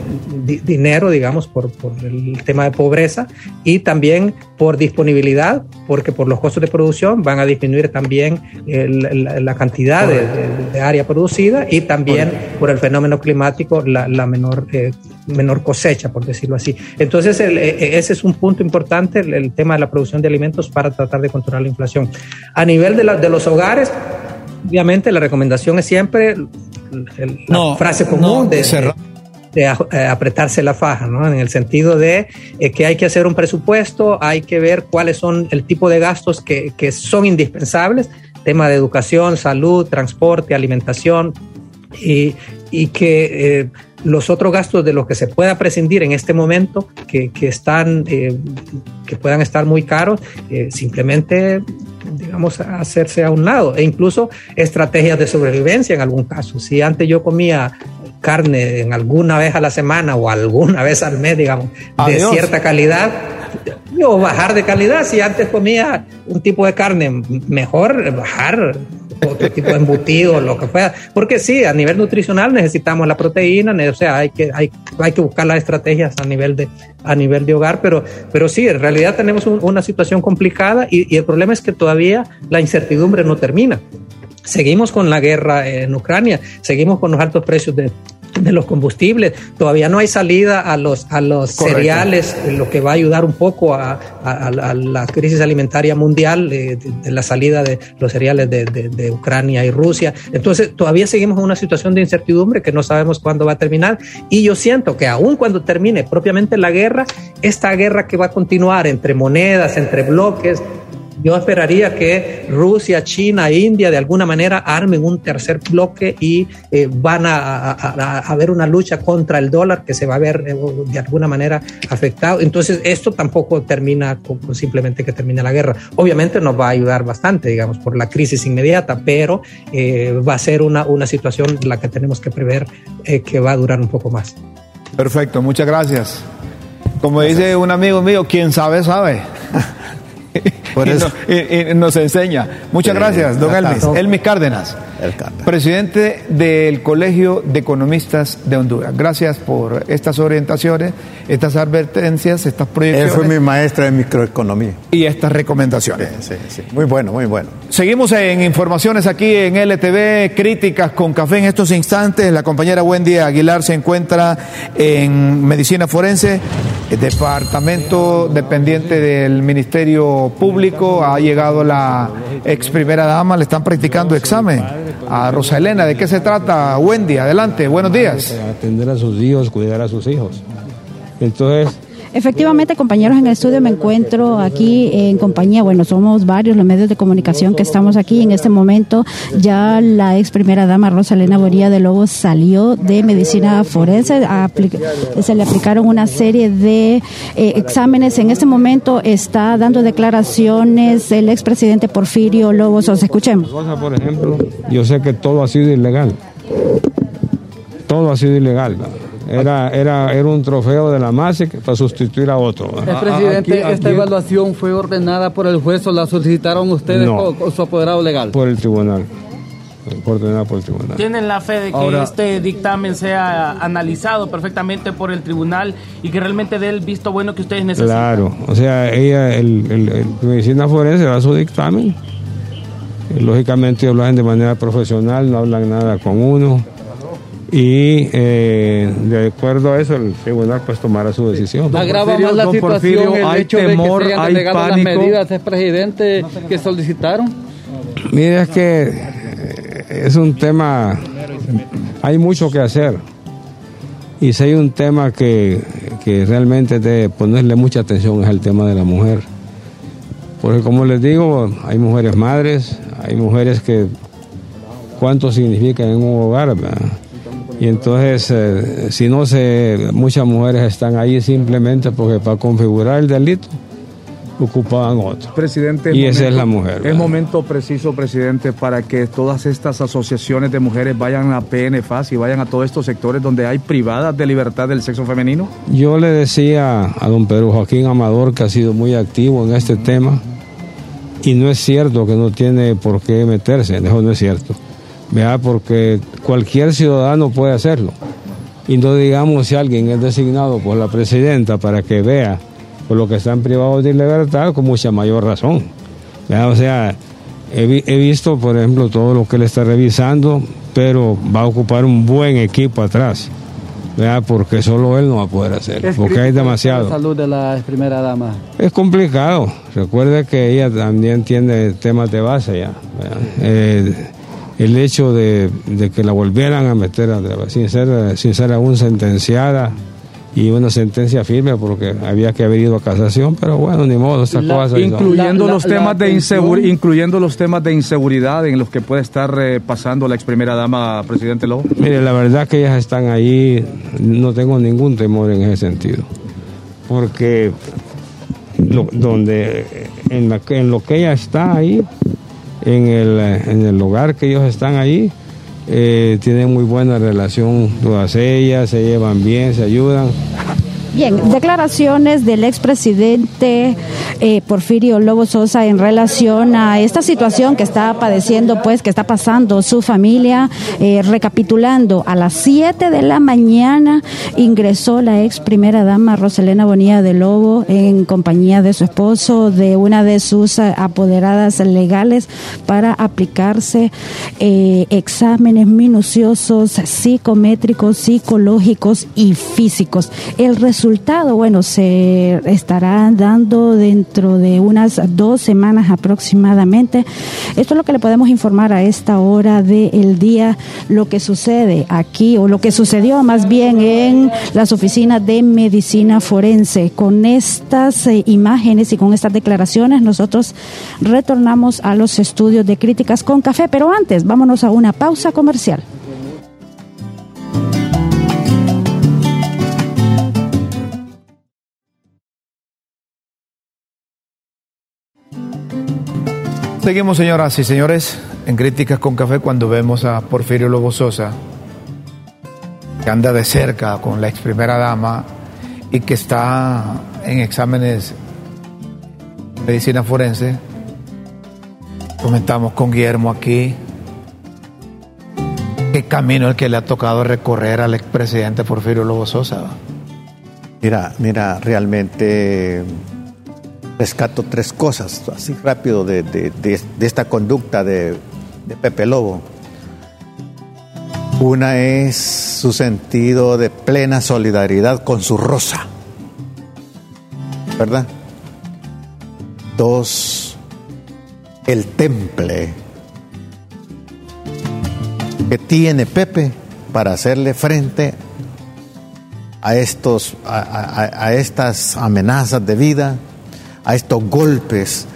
dinero, digamos, por, el tema de pobreza y también por disponibilidad, porque por los costos de producción van a disminuir también la, cantidad de, área producida y también por el fenómeno climático la, menor, eh, menor cosecha, por decirlo así. Entonces, eh, ese es un punto importante, el, tema de la producción de alimentos para tratar de controlar la inflación. A nivel de, de los hogares, obviamente la recomendación es siempre la frase común de, de eh, apretarse la faja, ¿no? En el sentido de eh, que hay que hacer un presupuesto, hay que ver cuáles son el tipo de gastos que, que son indispensables, tema de educación, salud, transporte, alimentación, y, y que eh, los otros gastos de los que se pueda prescindir en este momento, que, que están, que puedan estar muy caros, simplemente digamos, hacerse a un lado e incluso estrategias de sobrevivencia en algún caso. Si antes yo comía carne en alguna vez a la semana o alguna vez al mes, digamos, de cierta calidad, o bajar de calidad. Si antes comía un tipo de carne, mejor bajar otro tipo de embutido, lo que fuera. Porque sí, a nivel nutricional necesitamos la proteína, o sea, hay que, hay, hay que buscar las estrategias a nivel de, a nivel de hogar, pero, pero sí, en realidad tenemos una situación complicada y, y el problema es que todavía la incertidumbre no termina. Seguimos con la guerra en Ucrania, seguimos con los altos precios de, los combustibles, todavía no hay salida a los, a los cereales, lo que va a ayudar un poco a, la crisis alimentaria mundial, de, la salida de los cereales de, Ucrania y Rusia. Entonces, todavía seguimos en una situación de incertidumbre que no sabemos cuándo va a terminar. Y yo siento que aun cuando termine propiamente la guerra, esta guerra que va a continuar entre monedas, entre bloques, yo esperaría que Rusia, China, India de alguna manera armen un tercer bloque y eh, van a, haber una lucha contra el dólar que se va a ver eh, de alguna manera afectado. Entonces, esto tampoco termina con, simplemente que termine la guerra. Obviamente nos va a ayudar bastante, digamos, por la crisis inmediata, pero eh, va a ser una, una situación la que tenemos que prever que va a durar un poco más. Perfecto, muchas gracias. Como dice un amigo mío, quien sabe, sabe. Por eso. y, nos enseña. Muchas gracias, don Elmis. Elmis Cárdenas, presidente del Colegio de Economistas de Honduras. Gracias por estas orientaciones, estas advertencias, estas proyecciones. Él fue mi maestra de microeconomía. Y estas recomendaciones. Sí, sí, Muy bueno, muy bueno. Seguimos en informaciones aquí en LTV, críticas con café en estos instantes. La compañera Wendy Aguilar se encuentra en medicina forense, departamento dependiente del Ministerio Público. Ha llegado la ex primera dama, le están practicando examen a Rosa Elena. ¿De qué se trata, Wendy? Adelante, buenos días. Atender a sus hijos, cuidar a sus hijos. Entonces, Efectivamente, compañeros en el estudio, me encuentro aquí en compañía, bueno, somos varios los medios de comunicación que estamos aquí en este momento. Ya la ex primera dama Rosalena Boría de Lobos salió de medicina forense, se le aplicaron una serie de eh, exámenes. En este momento está dando declaraciones el expresidente Porfirio Lobos. Os escuchemos. Por ejemplo, yo sé que todo ha sido ilegal. Todo ha sido ilegal. Era, era, era un trofeo de la MASIC para sustituir a otro. El presidente, ¿esta evaluación fue ordenada por el juez o la solicitaron ustedes o, su apoderado legal? Por el tribunal. Ordenada por el tribunal. ¿Tienen la fe de que este dictamen sea analizado perfectamente por el tribunal y que realmente dé el visto bueno que ustedes necesitan? Claro, o sea, ella, el, el, medicina forense da su dictamen Lógicamente ellos lo hacen de manera profesional, no hablan nada con uno y eh, de acuerdo a eso el tribunal pues tomará su decisión. Agrava más la situación el hecho temor, de que se hayan hay pánico. las medidas del presidente que solicitaron. Mira, es que eh, es un tema, hay mucho que hacer. Y si hay un tema que, que realmente debe ponerle mucha atención es el tema de la mujer. Porque como les digo, hay mujeres madres, hay mujeres que cuánto significan en un hogar. Y entonces, eh, si no se, muchas mujeres están ahí simplemente porque para configurar el delito ocupaban otro. Presidente, y esa es la mujer. Es momento preciso, presidente, para que todas estas asociaciones de mujeres vayan a PNFAS y vayan a todos estos sectores donde hay privadas de libertad del sexo femenino. Yo le decía a don Pedro Joaquín Amador que ha sido muy activo en este tema y no es cierto que no tiene por qué meterse, eso no es cierto. Vea, porque cualquier ciudadano puede hacerlo. Y no digamos si alguien es designado por la presidenta para que vea por lo que están privados de libertad, con mucha mayor razón. ¿Vea? O sea, he, he, visto, por ejemplo, todo lo que él está revisando, pero va a ocupar un buen equipo atrás. ¿Vea? Porque solo él no va a poder hacerlo, porque hay demasiado. La salud de la primera dama. Es complicado. Recuerde que ella también tiene temas de base ya. Eh, el hecho de, que la volvieran a meter a, sin, ser, sin ser aún sentenciada y una sentencia firme porque había que haber ido a casación, pero bueno, ni modo, esta cosa. Incluyendo, los temas de incluyendo los temas de inseguridad en los que puede estar eh, pasando la ex primera dama, presidente Lobo. Mire, la verdad que ellas están ahí, no tengo ningún temor en ese sentido, porque donde en, en lo que ella está ahí, en el, en el lugar que ellos están ahí. Eh, tienen muy buena relación todas ellas, se llevan bien, se ayudan. Bien, declaraciones del expresidente eh, Porfirio Lobo Sosa en relación a esta situación que está padeciendo, pues, que está pasando su familia. Eh, recapitulando, a las 7 de la mañana ingresó la ex primera dama Roselena Bonilla de Lobo en compañía de su esposo, de una de sus eh, apoderadas legales, para aplicarse exámenes minuciosos, psicométricos, psicológicos y físicos. El resultado, bueno, se estará dando dentro de unas dos semanas aproximadamente. Esto es lo que le podemos informar a esta hora del día, lo que sucede aquí o lo que sucedió más bien en las oficinas de medicina forense. Con estas eh, imágenes y con estas declaraciones, nosotros retornamos a los estudios de críticas con café, pero antes vámonos a una pausa comercial. Seguimos, señoras y señores, en Críticas con Café cuando vemos a Porfirio Lobo Sosa, que anda de cerca con la ex primera dama y que está en exámenes de medicina forense. Comentamos con Guillermo aquí qué camino el que le ha tocado recorrer al expresidente Porfirio Lobo Sosa. Mira, mira, realmente rescato tres cosas, así rápido, de, esta conducta de, Pepe Lobo. Una es su sentido de plena solidaridad con su rosa, ¿verdad? Dos, el temple que tiene Pepe para hacerle frente a, estos, a estas amenazas de vida a estos golpes.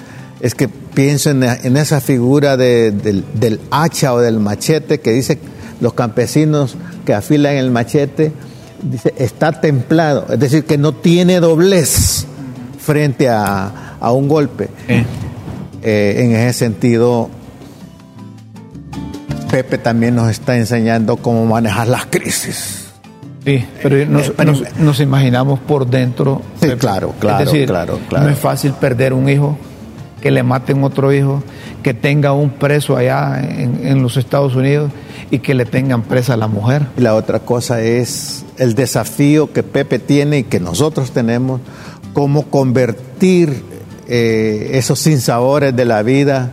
Es que pienso en, esa figura del, hacha o del machete que dice los campesinos que afilan el machete, dice, está templado, es decir, que no tiene doblez frente a, un golpe. Eh, en ese sentido, Pepe también nos está enseñando cómo manejar las crisis. Sí, pero nos, imaginamos por dentro. Sí, claro, claro, es decir, claro, No es fácil perder un hijo, que le maten otro hijo, que tenga un preso allá en, los Estados Unidos y que le tengan presa a la mujer. La otra cosa es el desafío que Pepe tiene y que nosotros tenemos, cómo convertir eh, esos sinsabores de la vida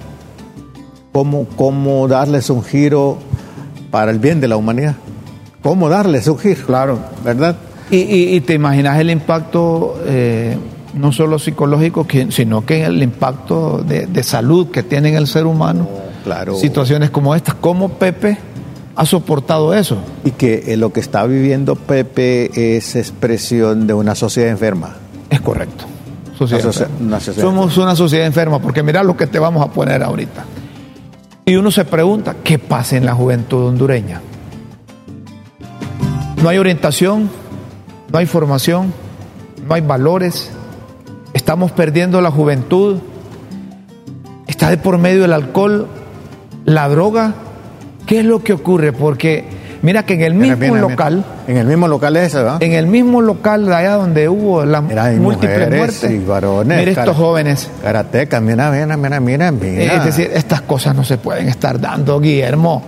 cómo, cómo darles un giro para el bien de la humanidad. ¿Cómo darles un giro? Claro. ¿Verdad? Y, te imaginas el impacto eh, no solo psicológico, sino que el impacto de, salud que tiene en el ser humano. Claro. Situaciones como estas. ¿Cómo Pepe ha soportado eso? Y que eh, lo que está viviendo Pepe es expresión de una sociedad enferma. Es correcto. Somos una sociedad enferma, porque mira lo que te vamos a poner ahorita. Y uno se pregunta, ¿qué pasa en la juventud hondureña? No hay orientación, no hay formación, no hay valores, estamos perdiendo la juventud, está de por medio el alcohol, la droga. ¿Qué es lo que ocurre? Porque Mira que en el mismo local. En el mismo local ese, ¿verdad? En el mismo local de allá donde hubo la múltiple muerte. varones. Mira estos jóvenes. Karatecas, mira, mira, mira, mira, mira. Es decir, estas cosas no se pueden estar dando, Guillermo.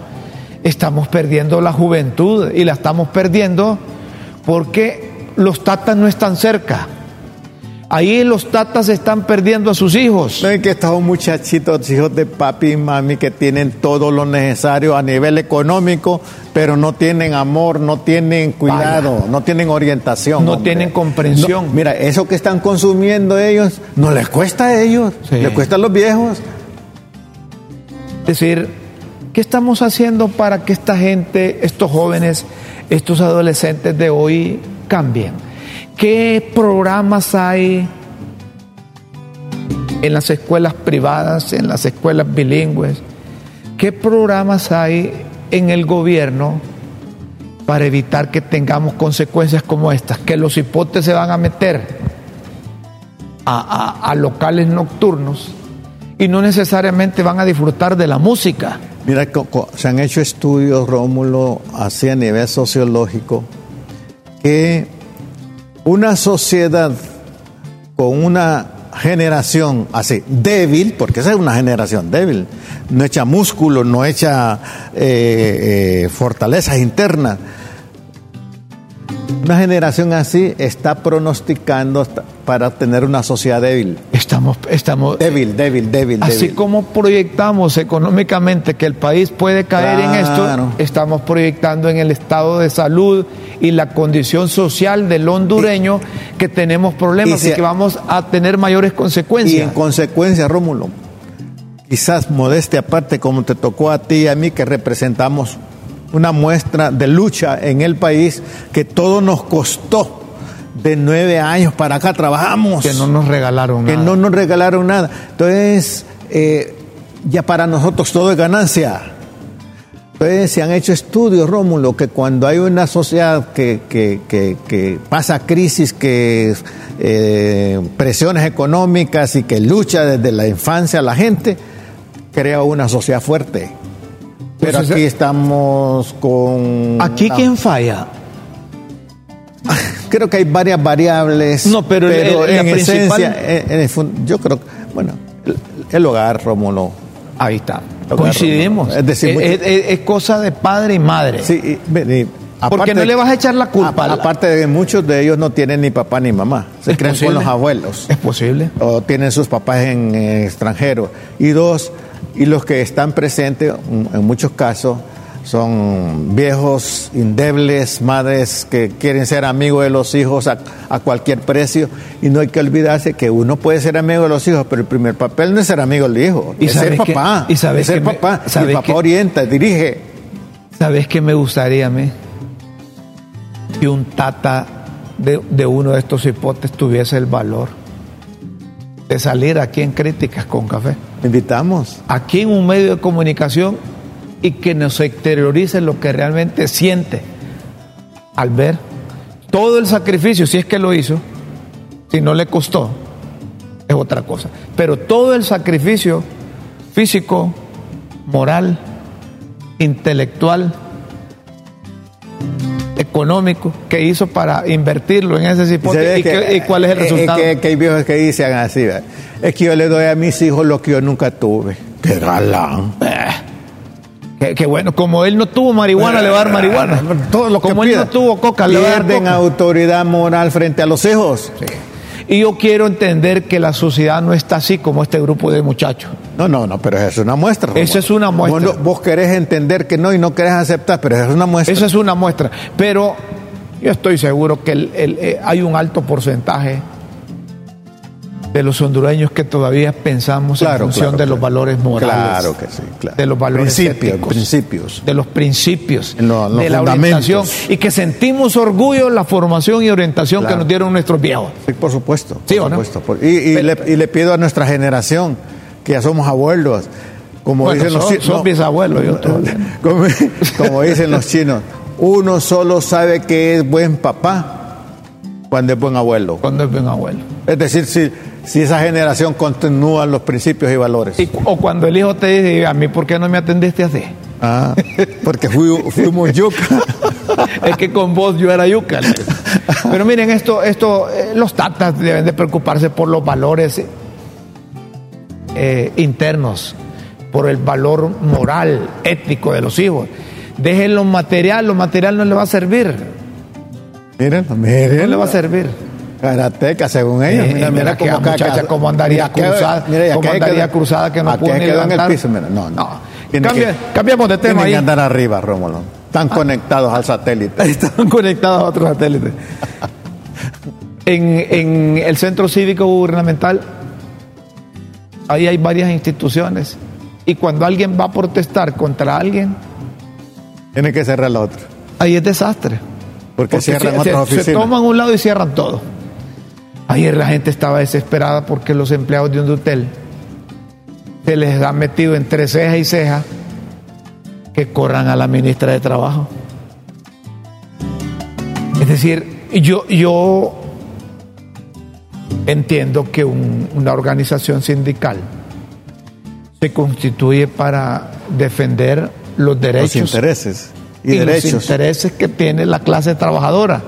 Estamos perdiendo la juventud y la estamos perdiendo porque los tatas no están cerca. Ahí los tatas están perdiendo a sus hijos. Ven que estos muchachitos, hijos de papi y mami, que tienen todo lo necesario a nivel económico, pero no tienen amor, no tienen cuidado, no tienen orientación. No tienen comprensión. mira, eso que están consumiendo ellos, no les cuesta a ellos, les cuesta a los viejos. Es decir, ¿qué estamos haciendo para que esta gente, estos jóvenes, estos adolescentes de hoy cambien? ¿Qué programas hay en las escuelas privadas, en las escuelas bilingües? ¿Qué programas hay en el gobierno para evitar que tengamos consecuencias como estas? Que los hipotes se van a meter a, locales nocturnos y no necesariamente van a disfrutar de la música. Mira, se han hecho estudios, Rómulo, así a nivel sociológico, que una sociedad con una generación así, débil, porque esa es una generación débil, no echa músculo, no echa eh, eh, fortalezas internas, una generación así está pronosticando para tener una sociedad débil. Estamos, estamos débil, débil, débil. Así como proyectamos económicamente que el país puede caer en esto, estamos proyectando en el estado de salud y la condición social del hondureño que tenemos problemas y, que vamos a tener mayores consecuencias. Y en consecuencia, Rómulo, quizás modeste aparte, como te tocó a ti y a mí que representamos una muestra de lucha en el país que todo nos costó. De nueve años para acá trabajamos. Que no nos regalaron nada. Que no nos regalaron nada. Entonces, eh, ya para nosotros todo es ganancia. Entonces, se han hecho estudios, Rómulo, que cuando hay una sociedad que, que, pasa crisis, que eh, presiones económicas y que lucha desde la infancia a la gente, crea una sociedad fuerte. Pero aquí estamos con... ¿Aquí quién falla? Creo que hay varias variables. No, pero, en esencia, yo creo que, bueno, el, hogar, Rómulo. Ahí está. Coincidimos. Es decir, es, cosa de padre y madre. Sí, porque no le vas a echar la culpa. aparte de que muchos de ellos no tienen ni papá ni mamá, se creen con los abuelos. Es posible. O tienen sus papás en, en extranjero. Y dos, y los que están presentes, en muchos casos, son viejos, indebles, madres que quieren ser amigos de los hijos a, cualquier precio. Y no hay que olvidarse que uno puede ser amigo de los hijos, pero el primer papel no es ser amigo del hijo, es ser papá. y sabes ser papá. el papá orienta, dirige. ¿Sabes qué me gustaría a mí? Que un tata de, de uno de estos hipotes tuviese el valor de salir aquí en Críticas con Café. Invitamos. Aquí en un medio de comunicación y que nos exteriorice lo que realmente siente al ver todo el sacrificio, si es que lo hizo, si no le costó, es otra cosa. Pero todo el sacrificio físico, moral, intelectual, económico que hizo para invertirlo en ese cipote y, cuál es el resultado. Es que, hay viejos que dicen así, es que yo le doy a mis hijos lo que yo nunca tuve. ¡Qué galán! Eh, que, bueno, como él no tuvo marihuana, le va a dar marihuana. Todo lo como él no tuvo coca, le va a dar autoridad moral frente a los hijos. Y yo quiero entender que la sociedad no está así como este grupo de muchachos. No, no, no, pero es una muestra. Esa es una muestra. Vos, vos, querés entender que no y no querés aceptar, pero es una muestra. Esa es una muestra. Pero yo estoy seguro que el, el, eh, hay un alto porcentaje de los hondureños que todavía pensamos Claro, en función claro, de los valores morales. Claro que sí, claro. De los valores Principios, éticos, principios. De los principios. En lo- en los de la orientación. Y que sentimos orgullo en la formación y orientación que nos dieron nuestros viejos. Sí, por supuesto. ¿Sí por o no? Por- y, y Pero- le, y le pido a nuestra generación, que ya somos abuelos, como Bueno, dicen los chinos. son bisabuelos, yo como, como dicen los chinos, uno solo sabe que es buen papá cuando es buen abuelo. Cuando es buen abuelo. Es decir, si, si esa generación continúa los principios y valores. Y- o cuando el hijo te dice, a mí, ¿por qué no me atendiste así? Ah, porque fui- fuimos yuca. es que con vos yo era yuca. Pero miren, esto, esto, eh, los tatas deben de preocuparse por los valores eh, internos, por el valor moral, ético de los hijos. Dejen lo material, lo material no le va a servir. Miren, miren. No le va a servir. Karateca, según ellos. Eh, mira aquella muchacha cómo andaría cruzada, cómo andaría cruzada que no ni quedó en el piso, mira, no, no. Tiene Cambia- que- cambiamos de tema Tienen ahí. que andar arriba, Rómulo. Están conectados al satélite. Están conectados a otros satélites. En, en el centro cívico gubernamental, ahí hay varias instituciones. Y cuando alguien va a protestar contra alguien, Tienen que cerrar la otra. ahí es desastre. Porque, cierran se, otras se- oficinas. se toman un lado y cierran todo. Ayer la gente estaba desesperada porque los empleados de un hotel se les ha metido entre ceja y ceja que corran a la ministra de Trabajo. Es decir, yo, yo entiendo que un- una organización sindical se constituye para defender los derechos Los intereses y, y los derechos. intereses que tiene la clase trabajadora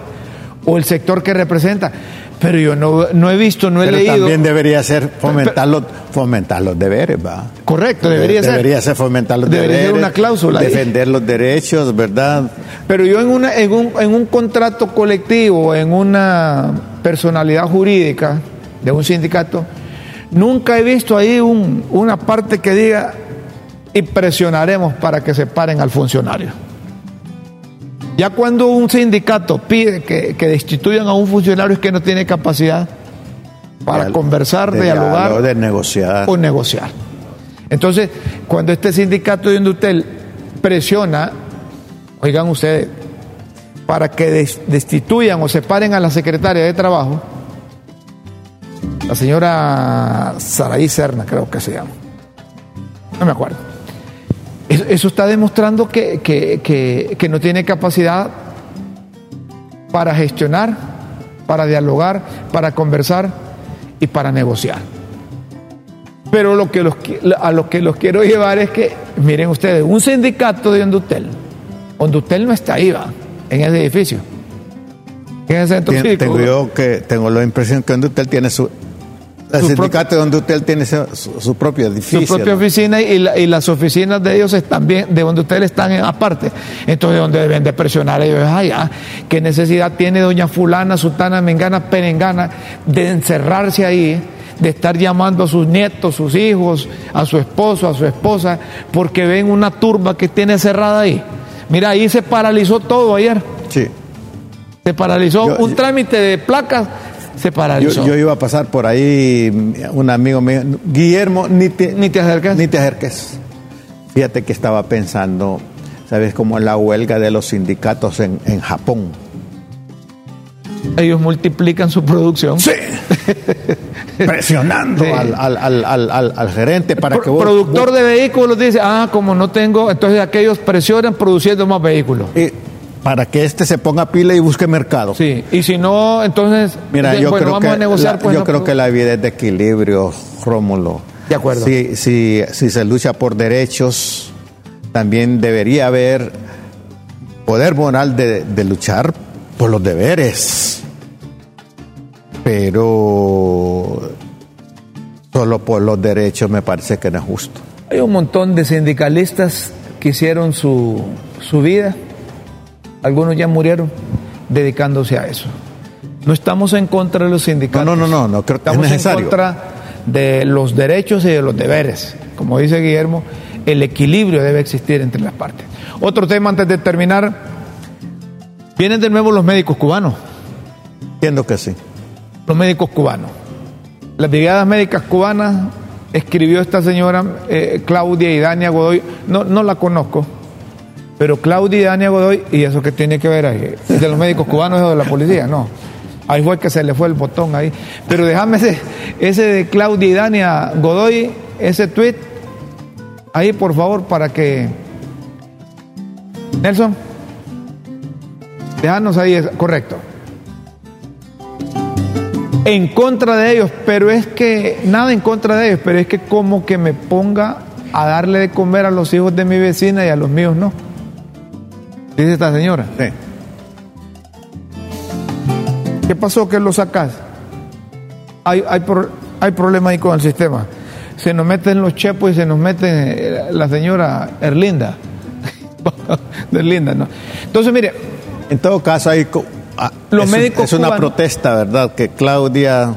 o el sector que representa. Pero yo no, no he visto, no he Pero leído. también debería ser fomentar los, fomentar los deberes, va. Correcto, debería ser. Debería ser fomentar los Debería ser deberes. una cláusula ahí. Defender los derechos, ¿verdad? Pero yo en, una, en, un, en un contrato colectivo, en una personalidad jurídica de un sindicato, nunca he visto ahí un- una parte que diga y presionaremos para que se paren al funcionario. Ya cuando un sindicato pide que, que destituyan a un funcionario es que no tiene capacidad para De- conversar, de dialogar diálogo, de negociar. o negociar. Entonces, cuando este sindicato de Indutel presiona, oigan ustedes, para que des- destituyan o separen a la secretaria de Trabajo, la señora Saraí Serna, creo que se llama. No me acuerdo. Eso, eso está demostrando que, que- que- que no tiene capacidad para gestionar, para dialogar, para conversar y para negociar. Pero lo que los, a lo que los quiero llevar es que, miren ustedes, un sindicato de Hondutel, Hondutel no está ahí, va, en ese edificio. En ese centro Tien- tengo yo que tengo la impresión que Hondutel tiene su el sindicato de Hondutel tiene su, propio edificio. su propia ¿no? oficina y, la- y las oficinas de ellos están bien, de donde ustedes están en aparte. Entonces, donde deben de presionar ellos, ay, ah, qué necesidad tiene doña fulana, sutana, mengana, perengana de encerrarse ahí, de estar llamando a sus nietos, sus hijos, a su esposo, a su esposa, porque ven una turba que tiene cerrada ahí. Mira, ahí se paralizó todo ayer. Sí. Se paralizó Yo- un yo- trámite de placas, se Yo, paralizó. yo iba a pasar por ahí, un amigo mío, Guillermo, ni te, Ni te acercas. ni te acerques. Fíjate que estaba pensando, ¿sabes cómo es la huelga de los sindicatos en, en Japón? Ellos multiplican su producción. Sí. Presionando Sí. al, al- al- al- gerente para Pro- que vos... productor de vehículos dice, ah, como no tengo, entonces aquellos presionan produciendo más vehículos. eh, para que este se ponga pila y busque mercado. Sí, y si no, entonces, Mira, de- yo bueno, creo vamos que a negociar. la, pues, yo no, creo que la vida es de equilibrio, Rómulo. De acuerdo. Si, si, si se lucha por derechos, también debería haber poder moral de, de luchar por los deberes. Pero solo por los derechos me parece que no es justo. Hay un montón de sindicalistas que hicieron su, su vida, algunos ya murieron dedicándose a eso. No estamos en contra de los sindicatos. No, no, no, no, creo que es necesario. en contra de los derechos y de los deberes. Como dice Guillermo, el equilibrio debe existir entre las partes. Otro tema antes de terminar, vienen de nuevo los médicos cubanos. Entiendo que sí. Los médicos cubanos. Las brigadas médicas cubanas escribió esta señora eh, Claudia y Dania Godoy, no, no la conozco, pero Claudia y Dania Godoy, ¿y eso que tiene que ver ahí? ¿De los médicos cubanos o de la policía? No. Ahí fue que se le fue el botón ahí. Pero déjame ese, ese de Claudia y Dania Godoy, ese tweet, ahí por favor para que... Nelson, déjanos ahí, correcto. En contra de ellos, pero es que, nada en contra de ellos, pero es que como que me ponga a darle de comer a los hijos de mi vecina y a los míos no. Dice esta señora. Sí. ¿Qué pasó que lo sacas? Hay, hay, hay problema ahí con el sistema. Se nos meten los chepos y se nos mete eh, la señora Erlinda. Erlinda, ¿no? Entonces, mire. En todo caso, hay, ah, los es, médicos es una protesta, ¿verdad? Que Claudia.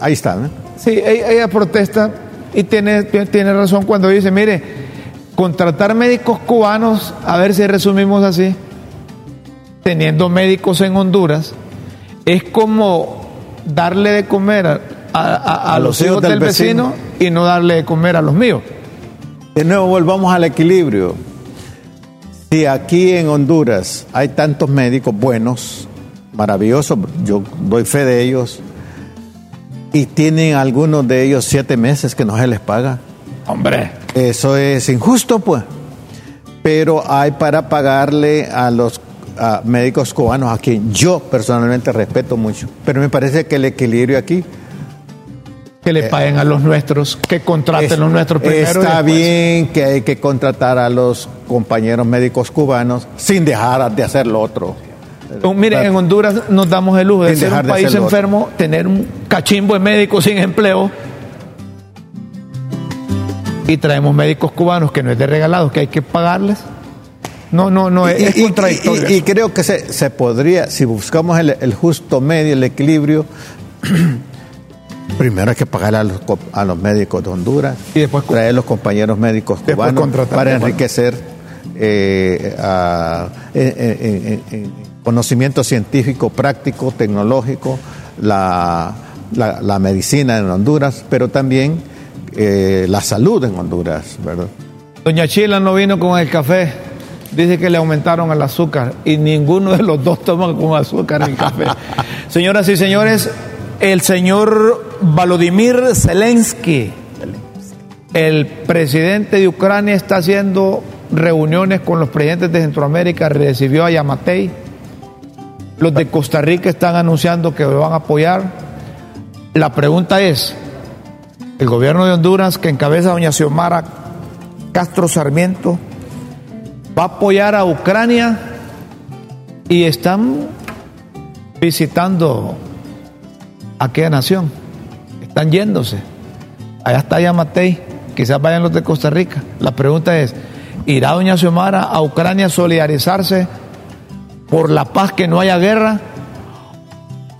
Ahí está, ¿no? Sí, ella, protesta y tiene, tiene razón cuando dice: mire, contratar médicos cubanos, a ver si resumimos así, teniendo médicos en Honduras es como darle de comer a, a, a, los, hijos del, vecino, y no darle de comer a los míos. De nuevo volvamos al equilibrio. Si aquí en Honduras hay tantos médicos buenos, maravillosos, yo doy fe de ellos, y tienen algunos de ellos siete meses que no se les paga. Hombre. Eso es injusto, pues. Pero hay para pagarle a los a médicos cubanos a quien yo personalmente respeto mucho. Pero me parece que el equilibrio aquí que le paguen a los nuestros, que contraten a los nuestros primero. Está bien que hay que contratar a los compañeros médicos cubanos sin dejar de hacer lo otro. Oh, mire, en Honduras nos damos el lujo de ser un país enfermo, tener un cachimbo de médicos sin empleo y traemos médicos cubanos que no es de regalados, que hay que pagarles no, no, no, es, contradictorio. Y, creo que se, se, podría, si buscamos el, justo medio, el equilibrio, primero hay que pagar a los, a los médicos de Honduras y después traer a los compañeros médicos cubanos para enriquecer eh, conocimiento científico, práctico, tecnológico, la, la, medicina en Honduras, pero también eh, la salud en Honduras, ¿verdad? Doña Chila no vino con el café dice que le aumentaron el azúcar y ninguno de los dos toman con azúcar en café. Señoras y señores, el señor Volodymyr Zelensky, el presidente de Ucrania, está haciendo reuniones con los presidentes de Centroamérica, recibió a Yamatei. Los de Costa Rica están anunciando que lo van a apoyar. La pregunta es, el gobierno de Honduras, que encabeza doña Xiomara Castro Sarmiento, va a apoyar a Ucrania y están visitando aquella nación. Están yéndose. Allá está Yamatei, quizás vayan los de Costa Rica. La pregunta es, ¿irá doña Xiomara a Ucrania solidarizarse por la paz que no haya guerra?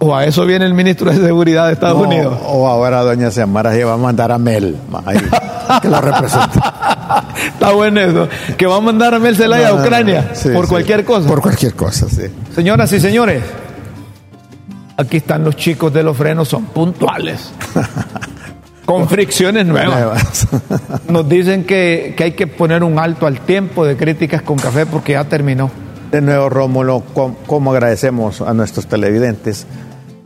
¿O a eso viene el ministro de Seguridad de Estados Unidos? O ahora doña Xiomara se va a mandar a Mel, que la representa. Está bueno eso. Que va a mandar a Mel Zelaya a Ucrania por cualquier cosa. Por cualquier cosa, sí. Señoras y señores, aquí están los chicos de los frenos, son puntuales. con fricciones nuevas. Nos dicen que, que, hay que poner un alto al tiempo de críticas con café porque ya terminó. De nuevo, Rómulo, cómo agradecemos a nuestros televidentes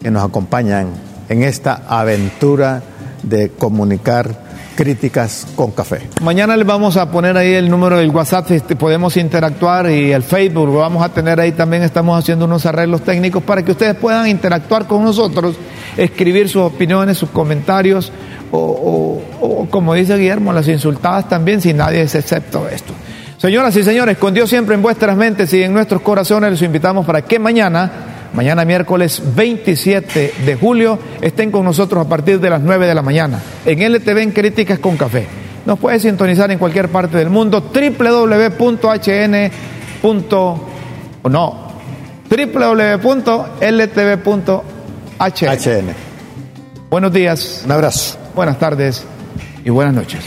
que nos acompañan en esta aventura de comunicar críticas con café. Mañana les vamos a poner ahí el número del WhatsApp, este, podemos interactuar y el Facebook, lo vamos a tener ahí también, estamos haciendo unos arreglos técnicos para que ustedes puedan interactuar con nosotros, escribir sus opiniones, sus comentarios o, como dice Guillermo, las insultadas también, si nadie es excepto esto. Señoras y señores, con Dios siempre en vuestras mentes y en nuestros corazones, les invitamos para que mañana mañana miércoles 27 de julio, estén con nosotros a partir de las 9 de la mañana en LTV en Críticas con Café. Nos puede sintonizar en cualquier parte del mundo, www.hn. no, www.ltv.hn HN. HN. Buenos días. Un abrazo. Buenas tardes y buenas noches.